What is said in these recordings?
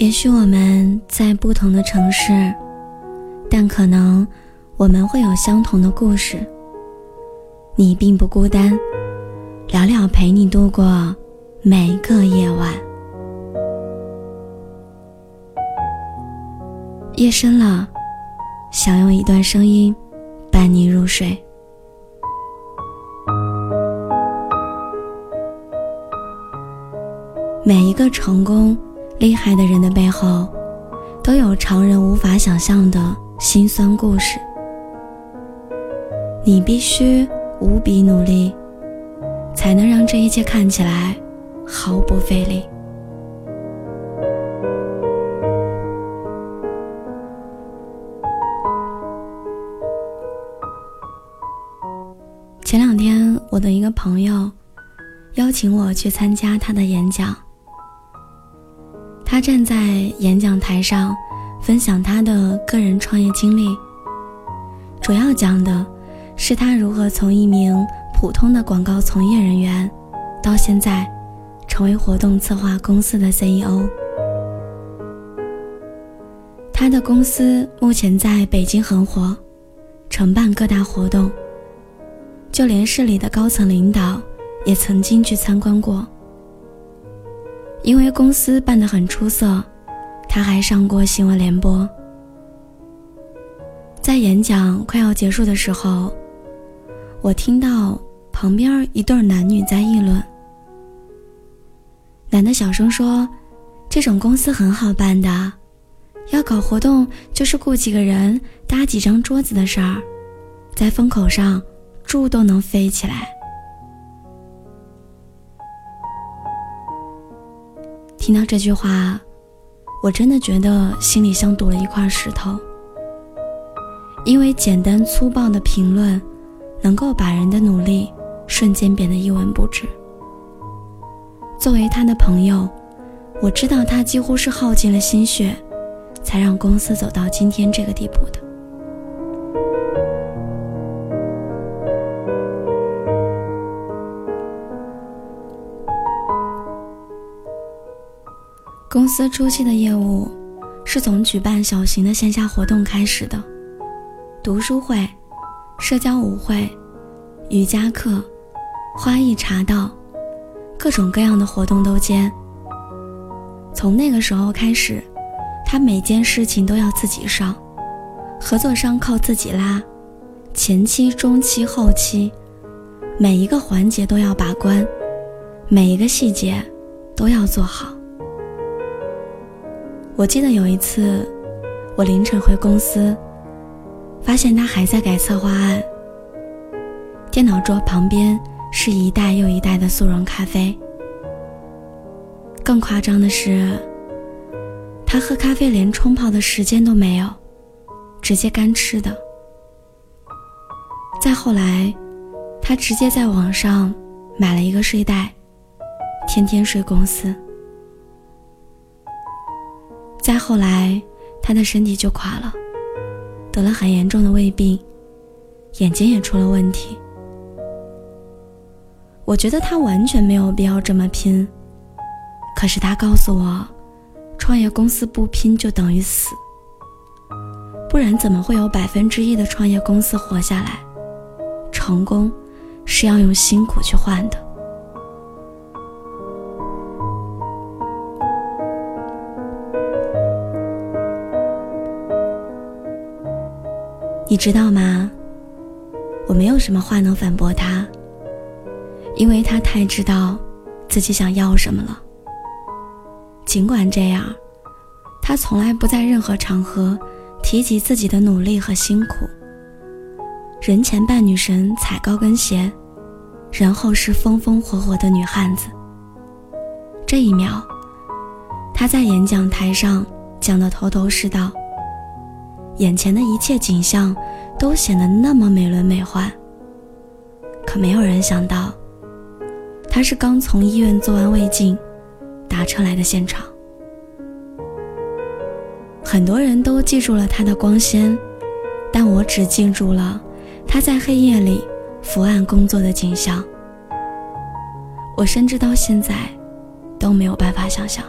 也许我们在不同的城市，但可能我们会有相同的故事。你并不孤单，聊聊陪你度过每个夜晚。夜深了，想用一段声音伴你入睡。每一个成功。厉害的人的背后，都有常人无法想象的辛酸故事。你必须无比努力，才能让这一切看起来毫不费力。前两天，我的一个朋友邀请我去参加他的演讲。他站在演讲台上，分享他的个人创业经历。主要讲的是他如何从一名普通的广告从业人员，到现在成为活动策划公司的 CEO。他的公司目前在北京很火，承办各大活动，就连市里的高层领导也曾经去参观过。因为公司办得很出色，他还上过新闻联播。在演讲快要结束的时候，我听到旁边一对男女在议论。男的小声说：“这种公司很好办的，要搞活动就是雇几个人搭几张桌子的事儿，在风口上猪都能飞起来。”听到这句话，我真的觉得心里像堵了一块石头。因为简单粗暴的评论，能够把人的努力瞬间变得一文不值。作为他的朋友，我知道他几乎是耗尽了心血，才让公司走到今天这个地步的。公司初期的业务是从举办小型的线下活动开始的，读书会、社交舞会、瑜伽课、花艺茶道，各种各样的活动都兼。从那个时候开始，他每件事情都要自己上，合作商靠自己拉，前期、中期、后期，每一个环节都要把关，每一个细节都要做好。我记得有一次，我凌晨回公司，发现他还在改策划案。电脑桌旁边是一袋又一袋的速溶咖啡。更夸张的是，他喝咖啡连冲泡的时间都没有，直接干吃的。再后来，他直接在网上买了一个睡袋，天天睡公司。再后来，他的身体就垮了，得了很严重的胃病，眼睛也出了问题。我觉得他完全没有必要这么拼，可是他告诉我，创业公司不拼就等于死，不然怎么会有百分之一的创业公司活下来？成功是要用辛苦去换的。你知道吗？我没有什么话能反驳他，因为他太知道自己想要什么了。尽管这样，他从来不在任何场合提及自己的努力和辛苦。人前扮女神踩高跟鞋，人后是风风火火的女汉子。这一秒，他在演讲台上讲得头头是道。眼前的一切景象都显得那么美轮美奂，可没有人想到，他是刚从医院做完胃镜，打车来的现场。很多人都记住了他的光鲜，但我只记住了他在黑夜里伏案工作的景象。我甚至到现在都没有办法想象，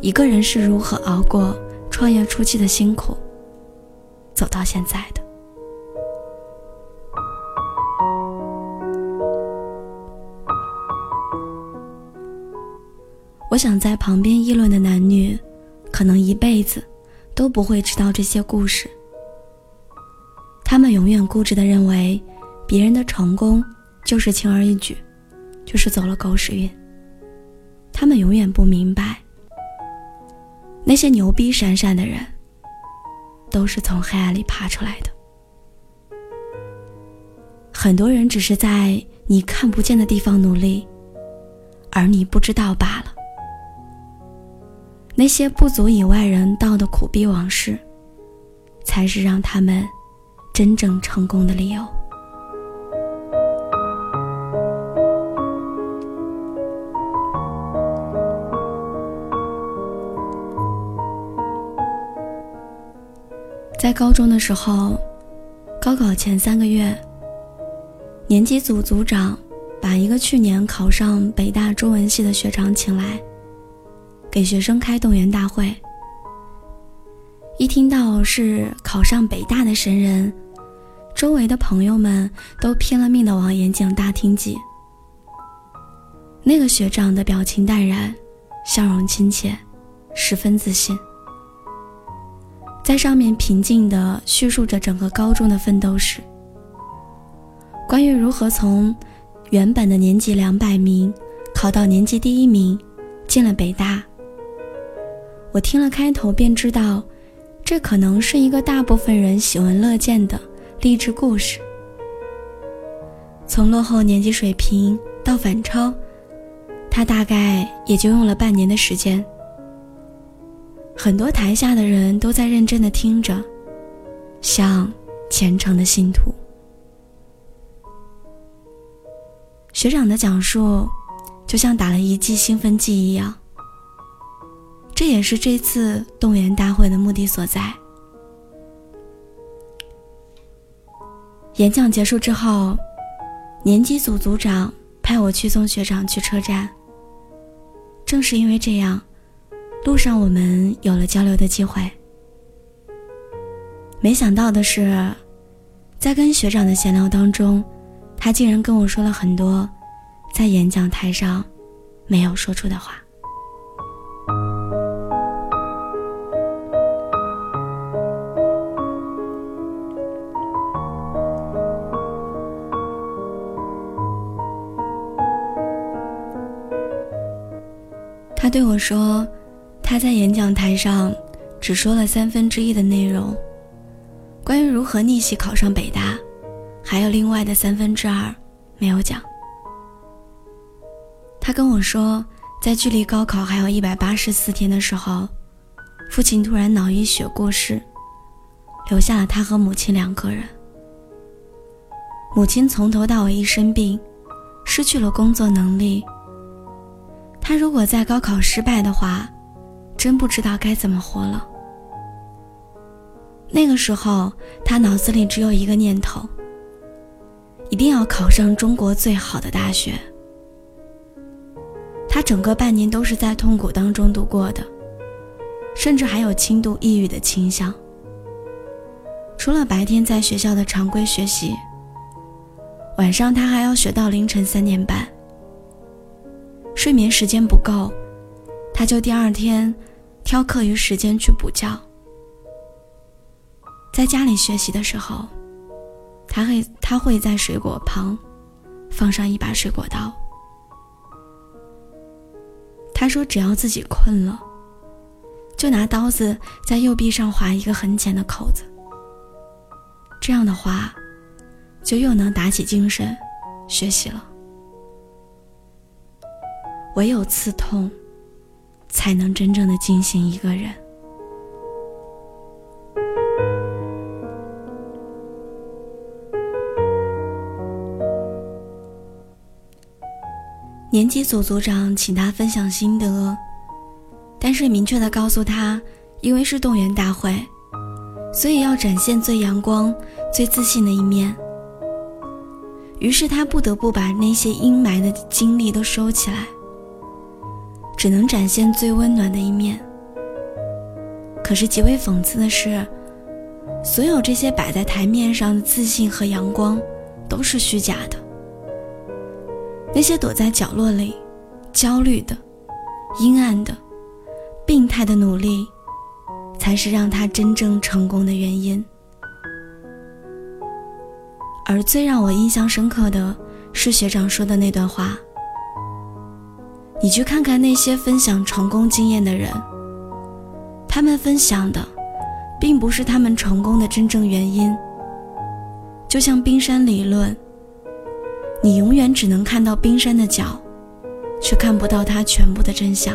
一个人是如何熬过创业初期的辛苦，走到现在的。我想，在旁边议论的男女，可能一辈子都不会知道这些故事。他们永远固执的认为，别人的成功就是轻而易举，就是走了狗屎运。他们永远不明白，那些牛逼闪闪的人，都是从黑暗里爬出来的。很多人只是在你看不见的地方努力，而你不知道罢了。那些不足以外人道的苦逼往事，才是让他们真正成功的理由。在高中的时候，高考前三个月，年级组组长把一个去年考上北大中文系的学长请来。给学生开动员大会，一听到是考上北大的神人，周围的朋友们都拼了命的往演讲大厅挤。那个学长的表情淡然，笑容亲切，十分自信，在上面平静的叙述着整个高中的奋斗史，关于如何从原本的年级两百名考到年级第一名，进了北大。我听了开头便知道，这可能是一个大部分人喜闻乐见的励志故事。从落后年级水平到反超，他大概也就用了半年的时间。很多台下的人都在认真的听着，像虔诚的信徒。学长的讲述，就像打了一剂兴奋剂一样。这也是这次动员大会的目的所在。演讲结束之后，年级组组长派我去送学长去车站。正是因为这样，路上我们有了交流的机会。没想到的是，在跟学长的闲聊当中，他竟然跟我说了很多在演讲台上没有说出的话。他对我说：“他在演讲台上只说了三分之一的内容，关于如何逆袭考上北大，还有另外的三分之二没有讲。”他跟我说，在距离高考还有一百八十四天的时候，父亲突然脑溢血过世，留下了他和母亲两个人。母亲从头到尾一生病，失去了工作能力。他如果在高考失败的话，真不知道该怎么活了。那个时候，他脑子里只有一个念头：一定要考上中国最好的大学。他整个半年都是在痛苦当中度过的，甚至还有轻度抑郁的倾向。除了白天在学校的常规学习，晚上他还要学到凌晨三点半。睡眠时间不够，他就第二天挑课余时间去补觉。在家里学习的时候，他会他会在水果旁放上一把水果刀。他说，只要自己困了，就拿刀子在右臂上划一个很浅的口子。这样的话，就又能打起精神学习了。唯有刺痛，才能真正的惊醒一个人。年级组组长请他分享心得，但是明确的告诉他，因为是动员大会，所以要展现最阳光、最自信的一面。于是他不得不把那些阴霾的经历都收起来。只能展现最温暖的一面。可是极为讽刺的是，所有这些摆在台面上的自信和阳光，都是虚假的。那些躲在角落里、焦虑的、阴暗的、病态的努力，才是让他真正成功的原因。而最让我印象深刻的是学长说的那段话：“你去看看那些分享成功经验的人。”他们分享的，并不是他们成功的真正原因。就像冰山理论，你永远只能看到冰山的角，却看不到它全部的真相。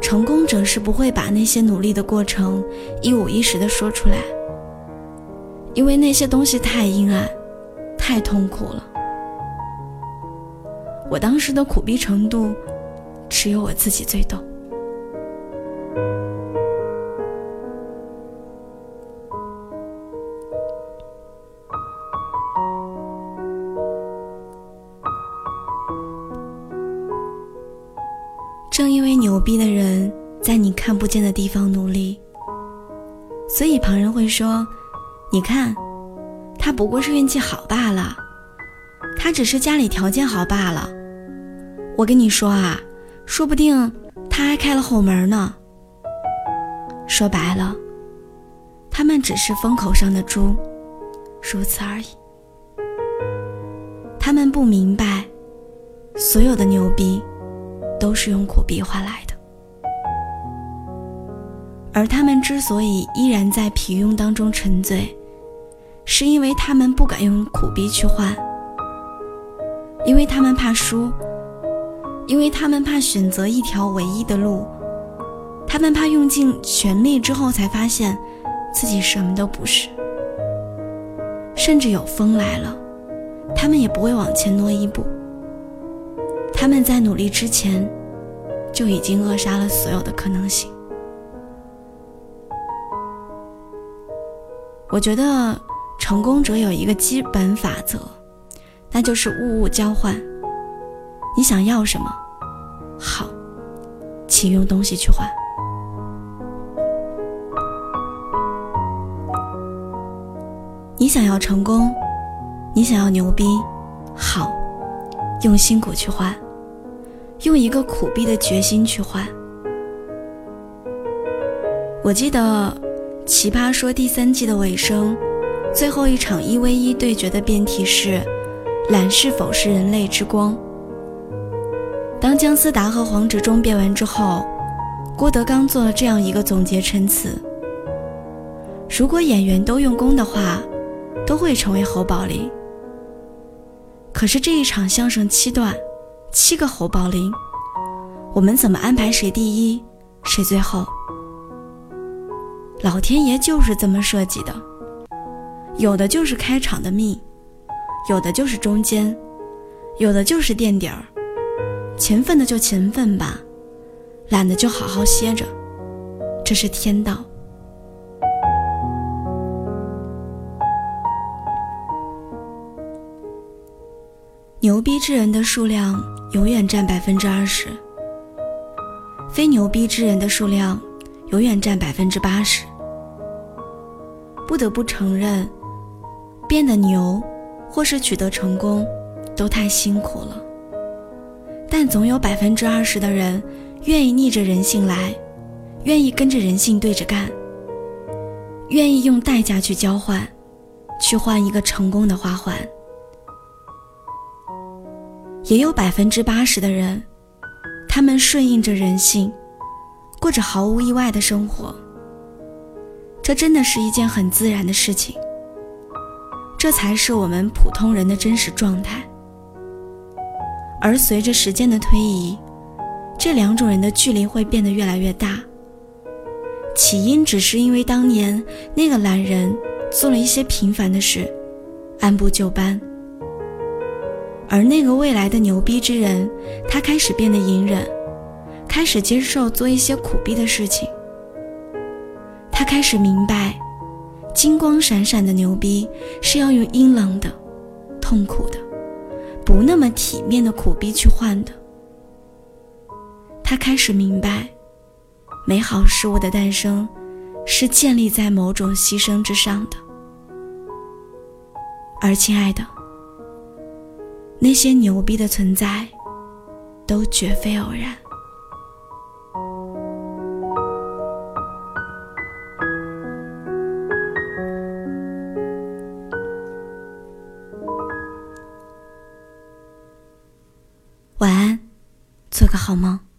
成功者是不会把那些努力的过程一五一十的说出来，因为那些东西太阴暗，太痛苦了。我当时的苦逼程度，只有我自己最懂。正因为牛逼的人在你看不见的地方努力，所以旁人会说：“你看，他不过是运气好罢了，他只是家里条件好罢了。”我跟你说啊，说不定他还开了后门呢。说白了，他们只是风口上的猪，如此而已。他们不明白，所有的牛逼。都是用苦逼换来的，而他们之所以依然在平庸当中沉醉，是因为他们不敢用苦逼去换，因为他们怕输，因为他们怕选择一条唯一的路，他们怕用尽全力之后才发现自己什么都不是，甚至有风来了，他们也不会往前挪一步。他们在努力之前，就已经扼杀了所有的可能性。我觉得成功者有一个基本法则，那就是物物交换。你想要什么？好，请用东西去换。你想要成功，你想要牛逼，好，用辛苦去换。用一个苦逼的决心去换。我记得《奇葩说》第三季的尾声，最后一场一 v 一对决的辩题是“懒是否是人类之光”。当姜思达和黄执中辩完之后，郭德纲做了这样一个总结陈词：如果演员都用功的话，都会成为侯宝林。可是这一场相声七段。七个侯宝林，我们怎么安排谁第一，谁最后？老天爷就是这么设计的，有的就是开场的命，有的就是中间，有的就是垫底儿。勤奋的就勤奋吧，懒的就好好歇着，这是天道。牛逼之人的数量。永远占百分之二十，非牛逼之人的数量永远占百分之八十。不得不承认，变得牛，或是取得成功，都太辛苦了。但总有百分之二十的人愿意逆着人性来，愿意跟着人性对着干，愿意用代价去交换，去换一个成功的花环。也有百分之八十的人，他们顺应着人性，过着毫无意外的生活。这真的是一件很自然的事情。这才是我们普通人的真实状态。而随着时间的推移，这两种人的距离会变得越来越大。起因只是因为当年那个懒人做了一些平凡的事，按部就班。而那个未来的牛逼之人，他开始变得隐忍，开始接受做一些苦逼的事情。他开始明白，金光闪闪的牛逼是要用阴冷的、痛苦的、不那么体面的苦逼去换的。他开始明白，美好事物的诞生是建立在某种牺牲之上的。而亲爱的，那些牛逼的存在，都绝非偶然。好吗。